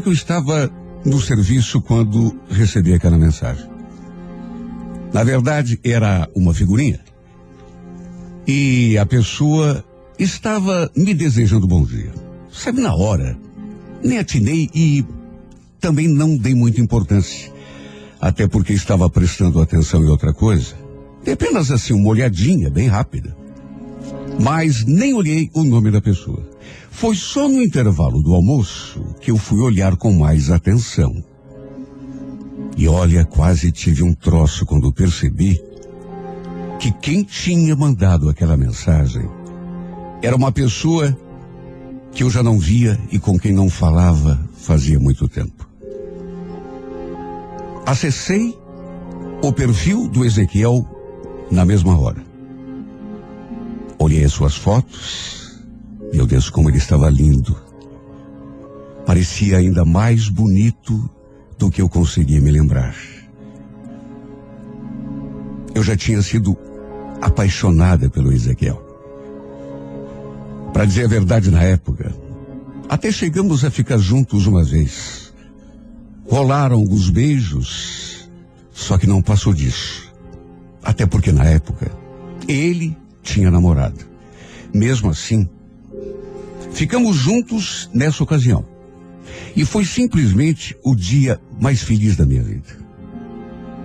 que eu estava no serviço quando recebi aquela mensagem. Na verdade, era uma figurinha. E a pessoa estava me desejando bom dia. Sabe, na hora, nem atinei e também não dei muita importância. Até porque estava prestando atenção em outra coisa. Dei apenas assim uma olhadinha bem rápida. Mas nem olhei o nome da pessoa. Foi só no intervalo do almoço que eu fui olhar com mais atenção. E olha, quase tive um troço quando percebi que quem tinha mandado aquela mensagem era uma pessoa que eu já não via e com quem não falava fazia muito tempo. Acessei o perfil do Ezequiel na mesma hora. Olhei as suas fotos. Meu Deus, como ele estava lindo. Parecia ainda mais bonito do que eu conseguia me lembrar. Eu já tinha sido apaixonada pelo Ezequiel. Para dizer a verdade, na época, até chegamos a ficar juntos uma vez. Rolaram alguns beijos, só que não passou disso. Até porque na época, ele tinha namorado. Mesmo assim, ficamos juntos nessa ocasião. E foi simplesmente o dia mais feliz da minha vida.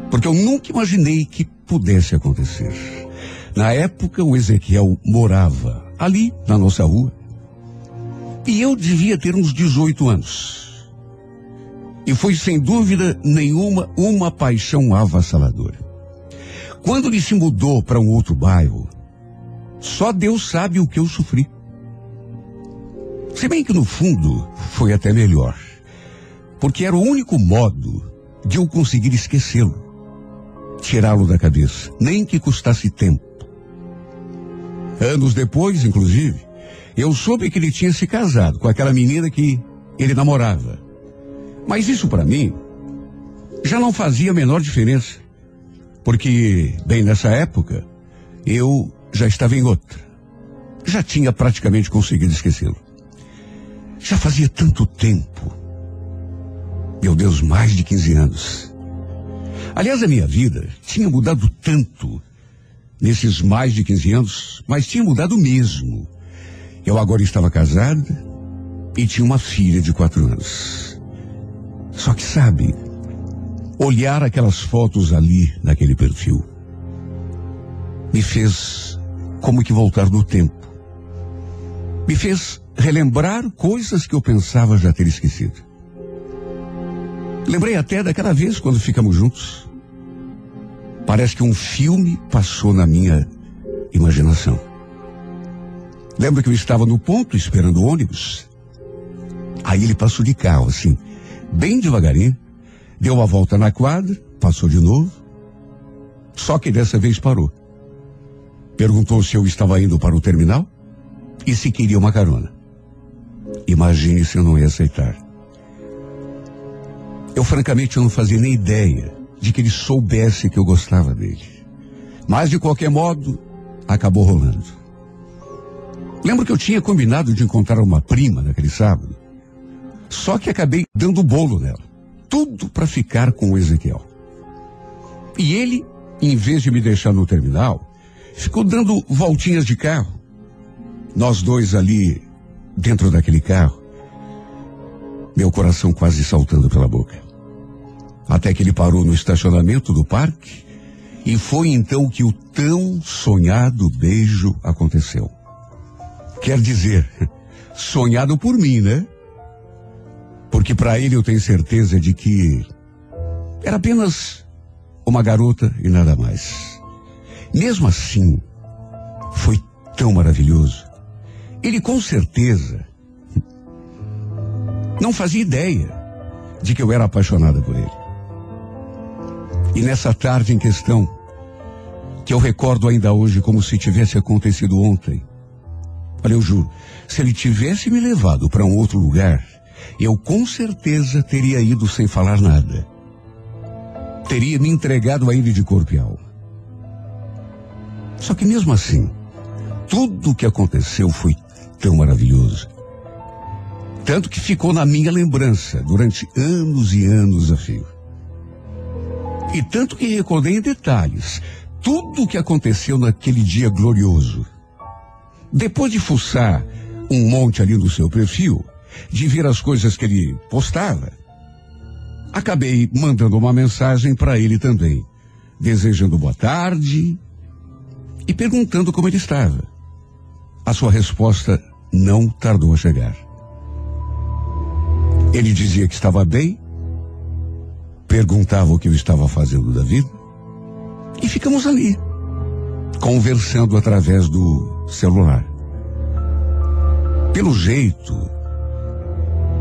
Porque eu nunca imaginei que pudesse acontecer. Na época, o Ezequiel morava ali na nossa rua. E eu devia ter uns 18 anos. E foi sem dúvida nenhuma uma paixão avassaladora. Quando ele se mudou para um outro bairro, só Deus sabe o que eu sofri. Se bem que no fundo foi até melhor. Porque era o único modo de eu conseguir esquecê-lo. Tirá-lo da cabeça. Nem que custasse tempo. Anos depois, inclusive, eu soube que ele tinha se casado com aquela menina que ele namorava. Mas isso para mim já não fazia a menor diferença. Porque, bem nessa época, eu já estava em outra. Já tinha praticamente conseguido esquecê-lo. Já fazia tanto tempo. Meu Deus, mais de 15 anos. Aliás, a minha vida tinha mudado tanto nesses mais de 15 anos, mas tinha mudado mesmo. Eu agora estava casada e tinha uma filha de quatro anos. Só que sabe, olhar aquelas fotos ali naquele perfil me fez como que voltar no tempo. Me fez relembrar coisas que eu pensava já ter esquecido. Lembrei até daquela vez quando ficamos juntos. Parece que um filme passou na minha imaginação. Lembro que eu estava no ponto esperando o ônibus. Aí ele passou de carro, assim, bem devagarinho, deu uma volta na quadra, passou de novo. Só que dessa vez parou. Perguntou se eu estava indo para o terminal e se queria uma carona. Imagine se eu não ia aceitar. Eu francamente não fazia nem ideia de que ele soubesse que eu gostava dele. Mas de qualquer modo, acabou rolando. Lembro que eu tinha combinado de encontrar uma prima naquele sábado. Só que acabei dando bolo nela. Tudo para ficar com o Ezequiel. E ele, em vez de me deixar no terminal, ficou dando voltinhas de carro. Nós dois ali, dentro daquele carro. Meu coração quase saltando pela boca. Até que ele parou no estacionamento do parque e foi então que o tão sonhado beijo aconteceu. Quer dizer, sonhado por mim, né? Porque para ele eu tenho certeza de que era apenas uma garota e nada mais. Mesmo assim, foi tão maravilhoso. Ele com certeza não fazia ideia de que eu era apaixonada por ele. E nessa tarde em questão, que eu recordo ainda hoje como se tivesse acontecido ontem. Olha, eu juro, se ele tivesse me levado para um outro lugar, eu com certeza teria ido sem falar nada. Teria me entregado a ele de corpo e alma. Só que mesmo assim, tudo o que aconteceu foi tão maravilhoso. Tanto que ficou na minha lembrança durante anos e anos a fio. E tanto que recordei em detalhes tudo o que aconteceu naquele dia glorioso. Depois de fuçar um monte ali no seu perfil, de ver as coisas que ele postava, acabei mandando uma mensagem para ele também, desejando boa tarde e perguntando como ele estava. A sua resposta não tardou a chegar. Ele dizia que estava bem, perguntava o que eu estava fazendo da vida, e ficamos ali, conversando através do celular. Pelo jeito,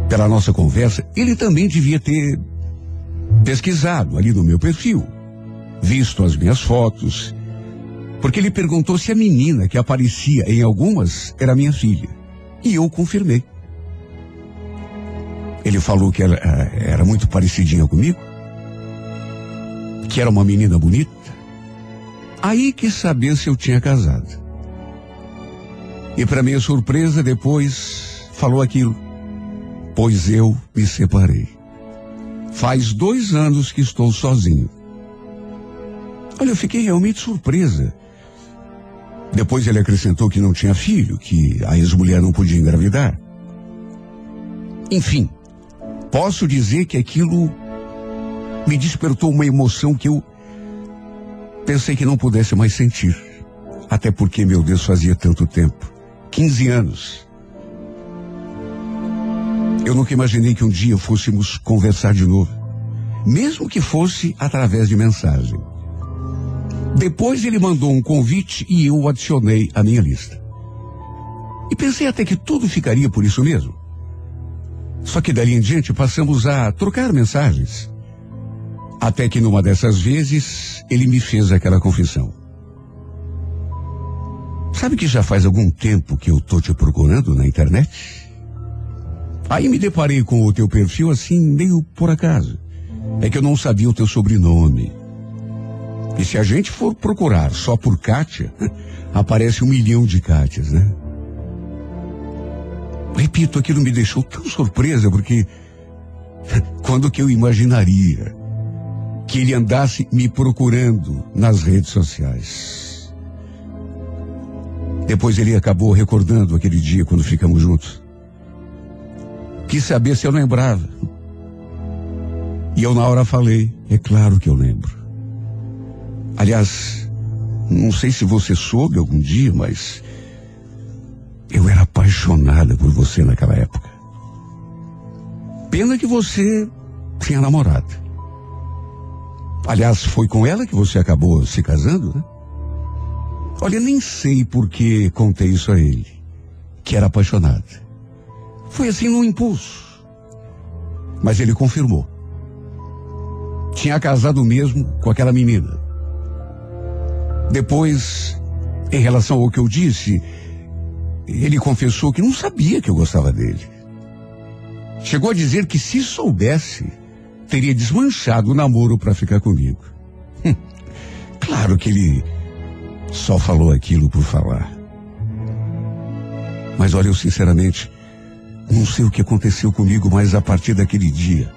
pela nossa conversa, ele também devia ter pesquisado ali no meu perfil, visto as minhas fotos, porque ele perguntou se a menina que aparecia em algumas era minha filha. E eu confirmei. Ele falou que ela eh, era muito parecidinha comigo, que era uma menina bonita. Aí quis saber se eu tinha casado. E para minha surpresa, depois falou aquilo. Pois eu me separei. Faz dois anos que estou sozinho. Olha, eu fiquei realmente surpresa. Depois ele acrescentou que não tinha filho, que a ex-mulher não podia engravidar. Enfim, Posso dizer que aquilo me despertou uma emoção que eu pensei que não pudesse mais sentir. Até porque, meu Deus, fazia tanto tempo 15 anos. Eu nunca imaginei que um dia fôssemos conversar de novo, mesmo que fosse através de mensagem. Depois ele mandou um convite e eu o adicionei à minha lista. E pensei até que tudo ficaria por isso mesmo. Só que dali em diante passamos a trocar mensagens. Até que numa dessas vezes ele me fez aquela confissão. Sabe que já faz algum tempo que eu tô te procurando na internet? Aí me deparei com o teu perfil assim, meio por acaso. É que eu não sabia o teu sobrenome. E se a gente for procurar só por Kátia, aparece um milhão de Kátias, né? Repito, aquilo me deixou tão surpresa, porque quando que eu imaginaria que ele andasse me procurando nas redes sociais? Depois ele acabou recordando aquele dia quando ficamos juntos. Quis saber se eu lembrava. E eu na hora falei, é claro que eu lembro. Aliás, não sei se você soube algum dia, mas eu era apaixonada por você naquela época. Pena que você tinha namorado. Aliás, foi com ela que você acabou se casando, né? Olha, nem sei por que contei isso a ele, que era apaixonado. Foi assim num impulso. Mas ele confirmou. Tinha casado mesmo com aquela menina. Depois, em relação ao que eu disse, ele confessou que não sabia que eu gostava dele. Chegou a dizer que se soubesse, teria desmanchado o namoro para ficar comigo. Hum, claro que ele só falou aquilo por falar. Mas olha, eu sinceramente não sei o que aconteceu comigo, mas a partir daquele dia,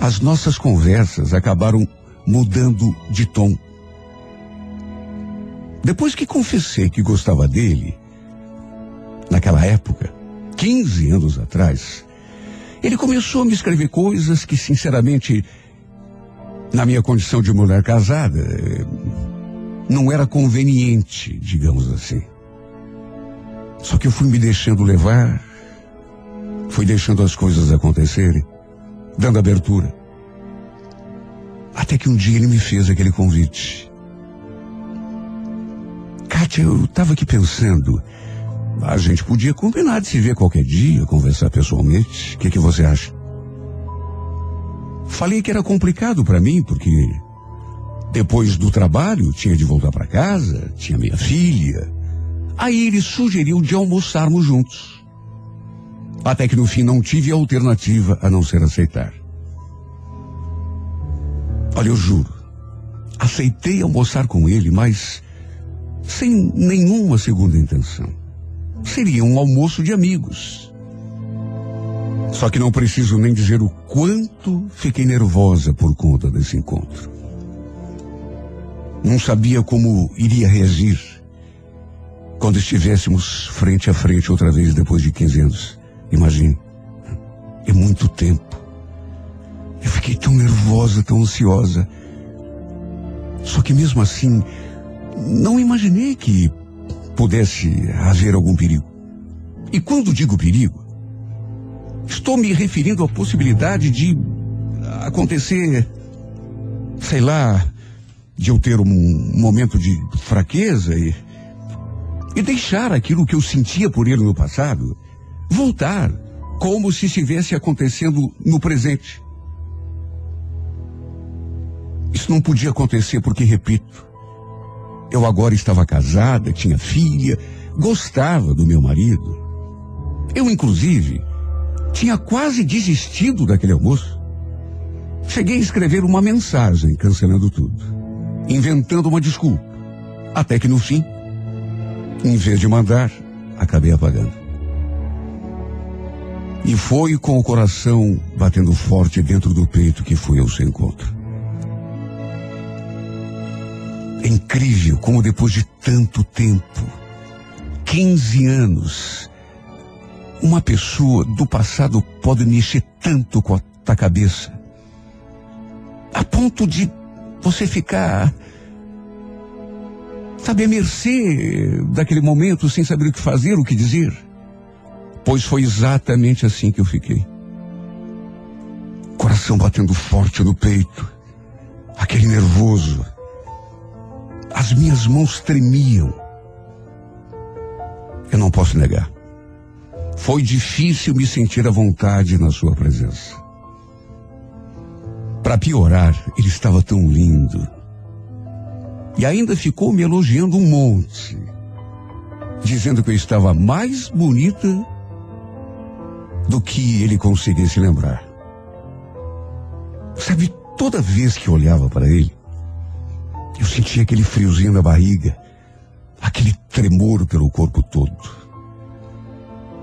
as nossas conversas acabaram mudando de tom. Depois que confessei que gostava dele, naquela época, 15 anos atrás, ele começou a me escrever coisas que, sinceramente, na minha condição de mulher casada, não era conveniente, digamos assim. Só que eu fui me deixando levar, fui deixando as coisas acontecerem, dando abertura. Até que um dia ele me fez aquele convite. Kátia, eu estava aqui pensando, a gente podia combinar de se ver qualquer dia, conversar pessoalmente. O que, que você acha? Falei que era complicado para mim, porque depois do trabalho tinha de voltar para casa, tinha minha filha. Aí ele sugeriu de almoçarmos juntos. Até que no fim não tive alternativa a não ser aceitar. Olha, eu juro, aceitei almoçar com ele, mas sem nenhuma segunda intenção. Seria um almoço de amigos. Só que não preciso nem dizer o quanto fiquei nervosa por conta desse encontro. Não sabia como iria reagir quando estivéssemos frente a frente outra vez depois de 15 anos. Imagine. É muito tempo. Eu fiquei tão nervosa, tão ansiosa. Só que mesmo assim, não imaginei que pudesse haver algum perigo. E quando digo perigo, estou me referindo à possibilidade de acontecer, sei lá, de eu ter um momento de fraqueza e, e deixar aquilo que eu sentia por ele no passado voltar como se estivesse acontecendo no presente. Isso não podia acontecer porque, repito, eu agora estava casada, tinha filha, gostava do meu marido. Eu, inclusive, tinha quase desistido daquele almoço. Cheguei a escrever uma mensagem cancelando tudo, inventando uma desculpa. Até que no fim, em vez de mandar, acabei apagando. E foi com o coração batendo forte dentro do peito que fui ao seu encontro. É incrível como depois de tanto tempo, 15 anos, uma pessoa do passado pode mexer tanto com a cabeça, a ponto de você ficar, sabe, a mercê daquele momento, sem saber o que fazer, o que dizer. Pois foi exatamente assim que eu fiquei. Coração batendo forte no peito, aquele nervoso as minhas mãos tremiam. Eu não posso negar. Foi difícil me sentir à vontade na sua presença. Para piorar, ele estava tão lindo. E ainda ficou me elogiando um monte, dizendo que eu estava mais bonita do que ele conseguisse lembrar. Sabe, toda vez que olhava para ele, eu sentia aquele friozinho na barriga, aquele tremor pelo corpo todo.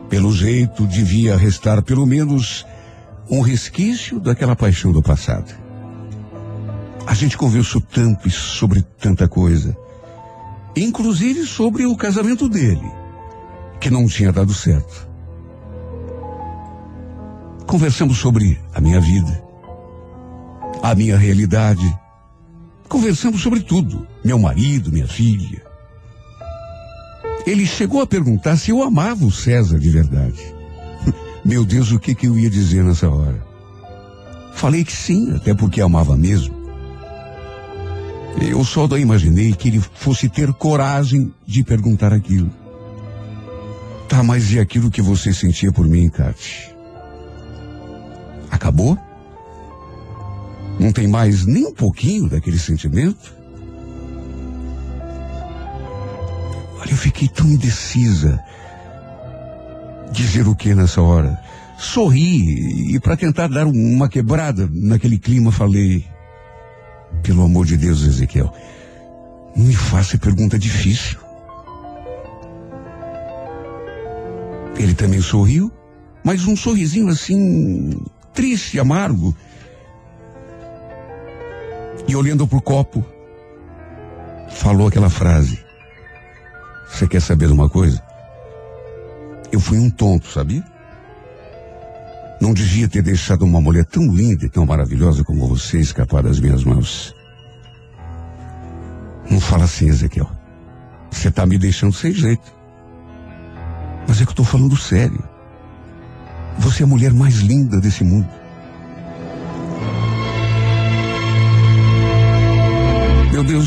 Pelo jeito, devia restar pelo menos um resquício daquela paixão do passado. A gente conversou tanto sobre tanta coisa, inclusive sobre o casamento dele, que não tinha dado certo. Conversamos sobre a minha vida, a minha realidade, Conversamos sobre tudo. Meu marido, minha filha. Ele chegou a perguntar se eu amava o César de verdade. Meu Deus, o que, que eu ia dizer nessa hora? Falei que sim, até porque amava mesmo. Eu só imaginei que ele fosse ter coragem de perguntar aquilo. Tá, mas e aquilo que você sentia por mim, Kate? Acabou? Não tem mais nem um pouquinho daquele sentimento? Olha, eu fiquei tão indecisa. Dizer o que nessa hora? Sorri e para tentar dar uma quebrada naquele clima falei: Pelo amor de Deus, Ezequiel, não me faça pergunta difícil. Ele também sorriu, mas um sorrisinho assim, triste, amargo. E olhando para o copo, falou aquela frase. Você quer saber de uma coisa? Eu fui um tonto, sabia? Não devia ter deixado uma mulher tão linda e tão maravilhosa como você escapar das minhas mãos. Não fala assim, Ezequiel. Você está me deixando sem jeito. Mas é que eu estou falando sério. Você é a mulher mais linda desse mundo.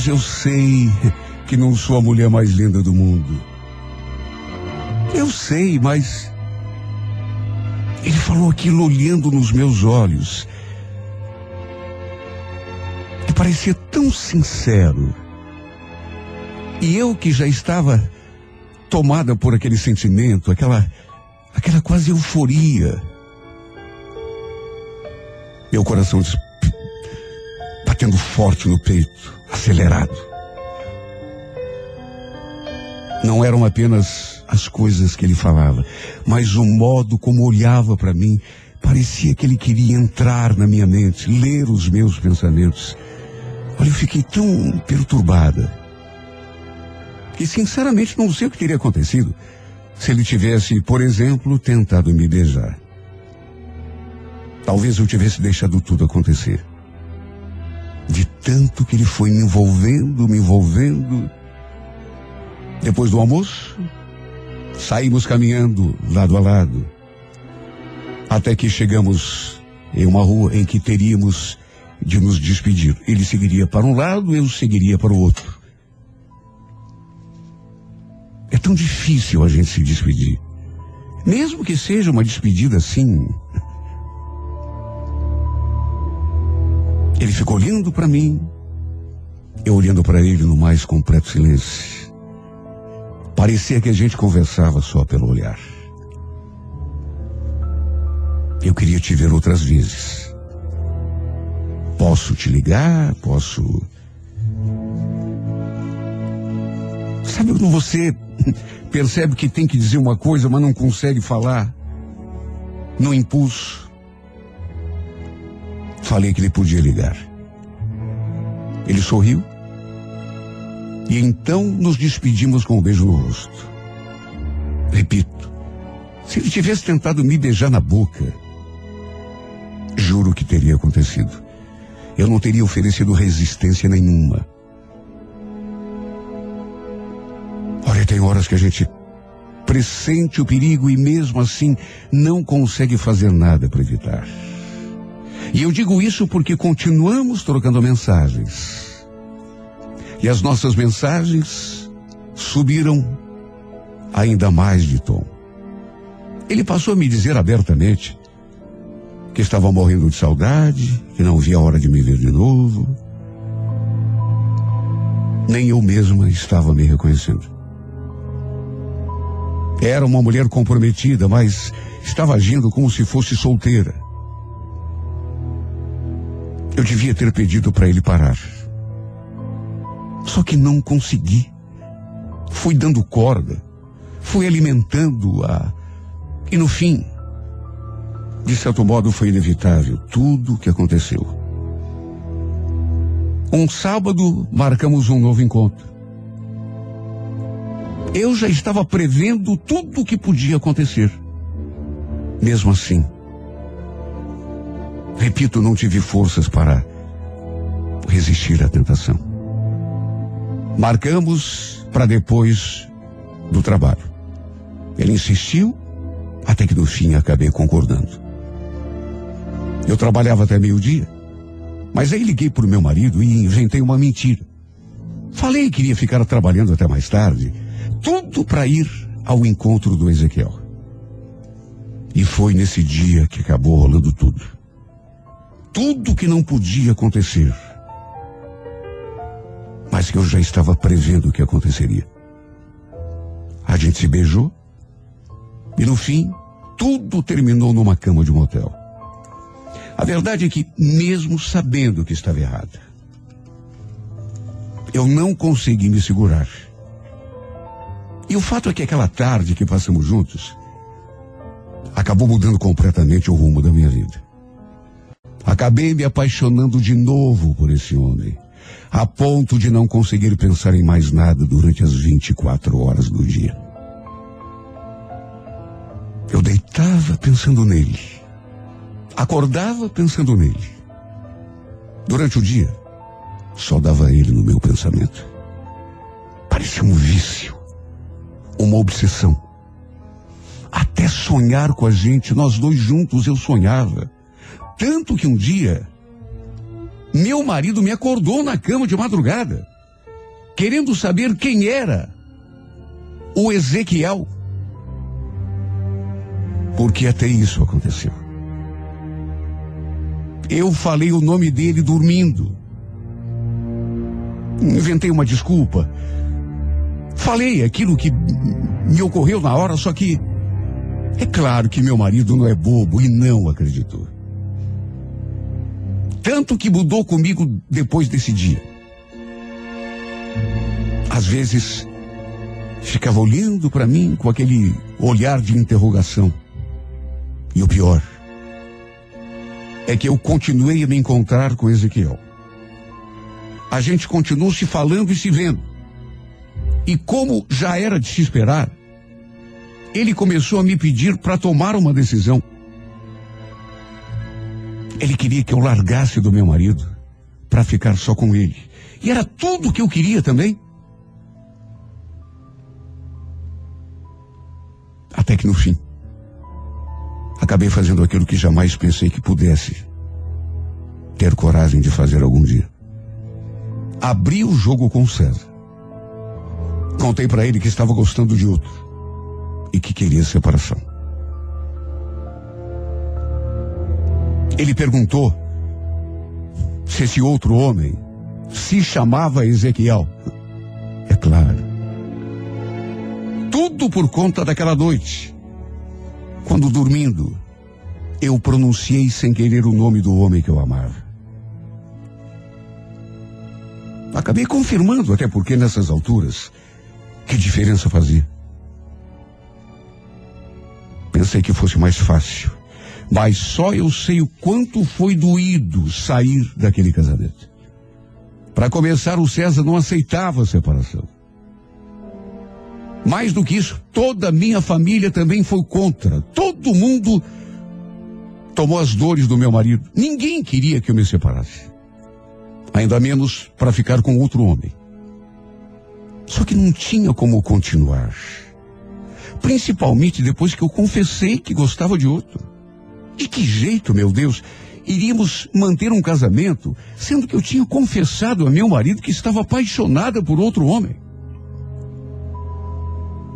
Eu sei que não sou a mulher mais linda do mundo. Eu sei, mas. Ele falou aquilo olhando nos meus olhos. E parecia tão sincero. E eu que já estava tomada por aquele sentimento, aquela, aquela quase euforia. Meu coração batendo forte no peito acelerado. Não eram apenas as coisas que ele falava, mas o modo como olhava para mim, Parecia que ele queria entrar na minha mente, ler os meus pensamentos. Olha, eu fiquei tão perturbada que sinceramente não sei o que teria acontecido se ele tivesse, por exemplo, tentado me beijar. Talvez eu tivesse deixado tudo acontecer. De tanto que ele foi me envolvendo, me envolvendo. Depois do almoço, saímos caminhando lado a lado. Até que chegamos em uma rua em que teríamos de nos despedir. Ele seguiria para um lado, eu seguiria para o outro. É tão difícil a gente se despedir. Mesmo que seja uma despedida assim. Ele ficou olhando para mim, eu olhando para ele no mais completo silêncio. Parecia que a gente conversava só pelo olhar. Eu queria te ver outras vezes. Posso te ligar, posso. Sabe quando você percebe que tem que dizer uma coisa, mas não consegue falar? No impulso. Falei que ele podia ligar. Ele sorriu. E então nos despedimos com um beijo no rosto. Repito, se ele tivesse tentado me beijar na boca, juro que teria acontecido. Eu não teria oferecido resistência nenhuma. Olha, tem horas que a gente pressente o perigo e mesmo assim não consegue fazer nada para evitar. E eu digo isso porque continuamos trocando mensagens. E as nossas mensagens subiram ainda mais de tom. Ele passou a me dizer abertamente que estava morrendo de saudade, que não via a hora de me ver de novo. Nem eu mesma estava me reconhecendo. Era uma mulher comprometida, mas estava agindo como se fosse solteira. Eu devia ter pedido para ele parar. Só que não consegui. Fui dando corda, fui alimentando-a. E no fim, de certo modo, foi inevitável tudo o que aconteceu. Um sábado, marcamos um novo encontro. Eu já estava prevendo tudo o que podia acontecer. Mesmo assim, repito, não tive forças para resistir à tentação. Marcamos para depois do trabalho. Ele insistiu, até que no fim acabei concordando. Eu trabalhava até meio-dia, mas aí liguei para o meu marido e inventei uma mentira. Falei que iria ficar trabalhando até mais tarde, tudo para ir ao encontro do Ezequiel. E foi nesse dia que acabou rolando tudo. Tudo que não podia acontecer, mas que eu já estava prevendo que aconteceria. A gente se beijou e no fim tudo terminou numa cama de um hotel. A verdade é que, mesmo sabendo que estava errada, eu não consegui me segurar. E o fato é que aquela tarde que passamos juntos acabou mudando completamente o rumo da minha vida. Acabei me apaixonando de novo por esse homem, a ponto de não conseguir pensar em mais nada durante as 24 horas do dia. Eu deitava pensando nele. Acordava pensando nele. Durante o dia, só dava ele no meu pensamento. Parecia um vício, uma obsessão. Até sonhar com a gente, nós dois juntos, eu sonhava. Tanto que um dia, meu marido me acordou na cama de madrugada, querendo saber quem era o Ezequiel. Porque até isso aconteceu. Eu falei o nome dele dormindo. Inventei uma desculpa. Falei aquilo que me ocorreu na hora, só que é claro que meu marido não é bobo e não acreditou. Tanto que mudou comigo depois desse dia. Às vezes, ficava olhando para mim com aquele olhar de interrogação. E o pior, é que eu continuei a me encontrar com Ezequiel. A gente continuou se falando e se vendo. E como já era de se esperar, ele começou a me pedir para tomar uma decisão. Ele queria que eu largasse do meu marido para ficar só com ele. E era tudo que eu queria também. Até que no fim, acabei fazendo aquilo que jamais pensei que pudesse ter coragem de fazer algum dia. Abri o jogo com César. Contei para ele que estava gostando de outro e que queria separação. Ele perguntou se esse outro homem se chamava Ezequiel. É claro. Tudo por conta daquela noite. Quando dormindo, eu pronunciei sem querer o nome do homem que eu amava. Acabei confirmando, até porque nessas alturas, que diferença fazia? Pensei que fosse mais fácil, mas só eu sei o quanto foi doído sair daquele casamento. Para começar, o César não aceitava a separação. Mais do que isso, toda a minha família também foi contra. Todo mundo tomou as dores do meu marido. Ninguém queria que eu me separasse. Ainda menos para ficar com outro homem. Só que não tinha como continuar. Principalmente depois que eu confessei que gostava de outro. De que jeito, meu Deus, iríamos manter um casamento, sendo que eu tinha confessado a meu marido que estava apaixonada por outro homem?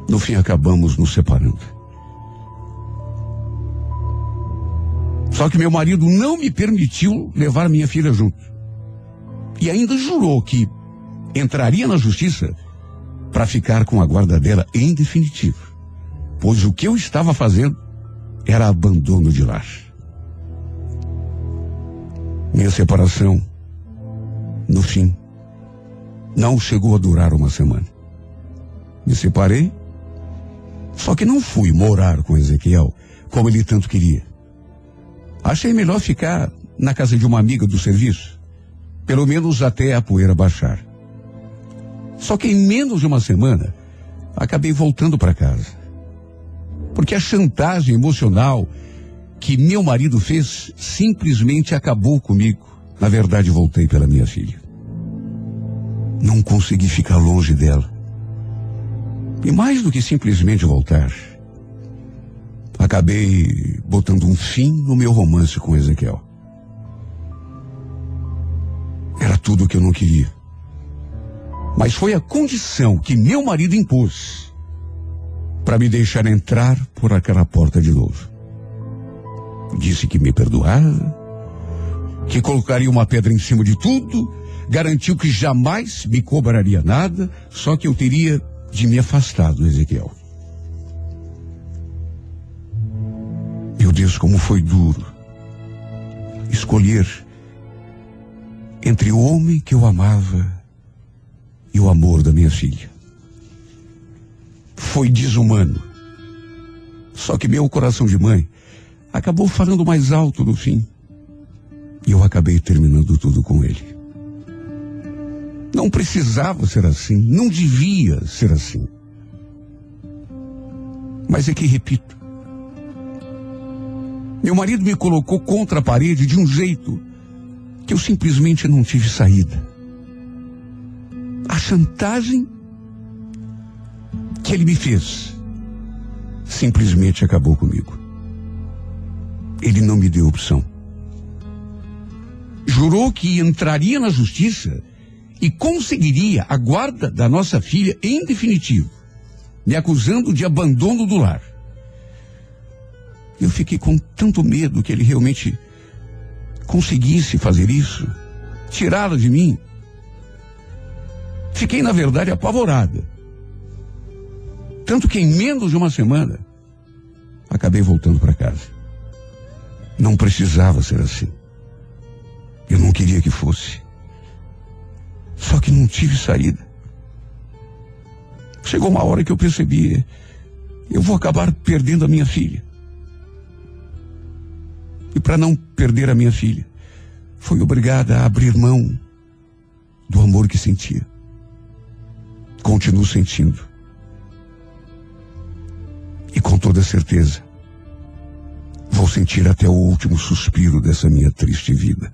No fim, acabamos nos separando. Só que meu marido não me permitiu levar minha filha junto. E ainda jurou que entraria na justiça para ficar com a guarda dela em definitivo. Pois o que eu estava fazendo era abandono de lar. Minha separação, no fim, não chegou a durar uma semana. Me separei só que não fui morar com Ezequiel como ele tanto queria. Achei melhor ficar na casa de uma amiga do serviço, pelo menos até a poeira baixar. Só que em menos de uma semana, acabei voltando para casa. Porque a chantagem emocional que meu marido fez simplesmente acabou comigo. Na verdade, voltei pela minha filha. Não consegui ficar longe dela. E mais do que simplesmente voltar, acabei botando um fim no meu romance com Ezequiel. Era tudo o que eu não queria. Mas foi a condição que meu marido impôs para me deixar entrar por aquela porta de novo. Disse que me perdoava, que colocaria uma pedra em cima de tudo, garantiu que jamais me cobraria nada, só que eu teria de me afastar do Ezequiel. Meu Deus, como foi duro escolher entre o homem que eu amava e o amor da minha filha. Foi desumano. Só que meu coração de mãe acabou falando mais alto no fim. E eu acabei terminando tudo com ele. Não precisava ser assim, não devia ser assim. Mas é que repito. Meu marido me colocou contra a parede de um jeito que eu simplesmente não tive saída. A chantagem que ele me fez simplesmente acabou comigo. Ele não me deu opção. Jurou que entraria na justiça e conseguiria a guarda da nossa filha em definitivo, me acusando de abandono do lar. Eu fiquei com tanto medo que ele realmente conseguisse fazer isso, tirá-la de mim. Fiquei, na verdade, apavorada. Tanto que em menos de uma semana, acabei voltando para casa. Não precisava ser assim. Eu não queria que fosse. Só que não tive saída. Chegou uma hora que eu percebi, eu vou acabar perdendo a minha filha. E para não perder a minha filha, foi obrigada a abrir mão do amor que sentia. Continuo sentindo. E com toda certeza, vou sentir até o último suspiro dessa minha triste vida.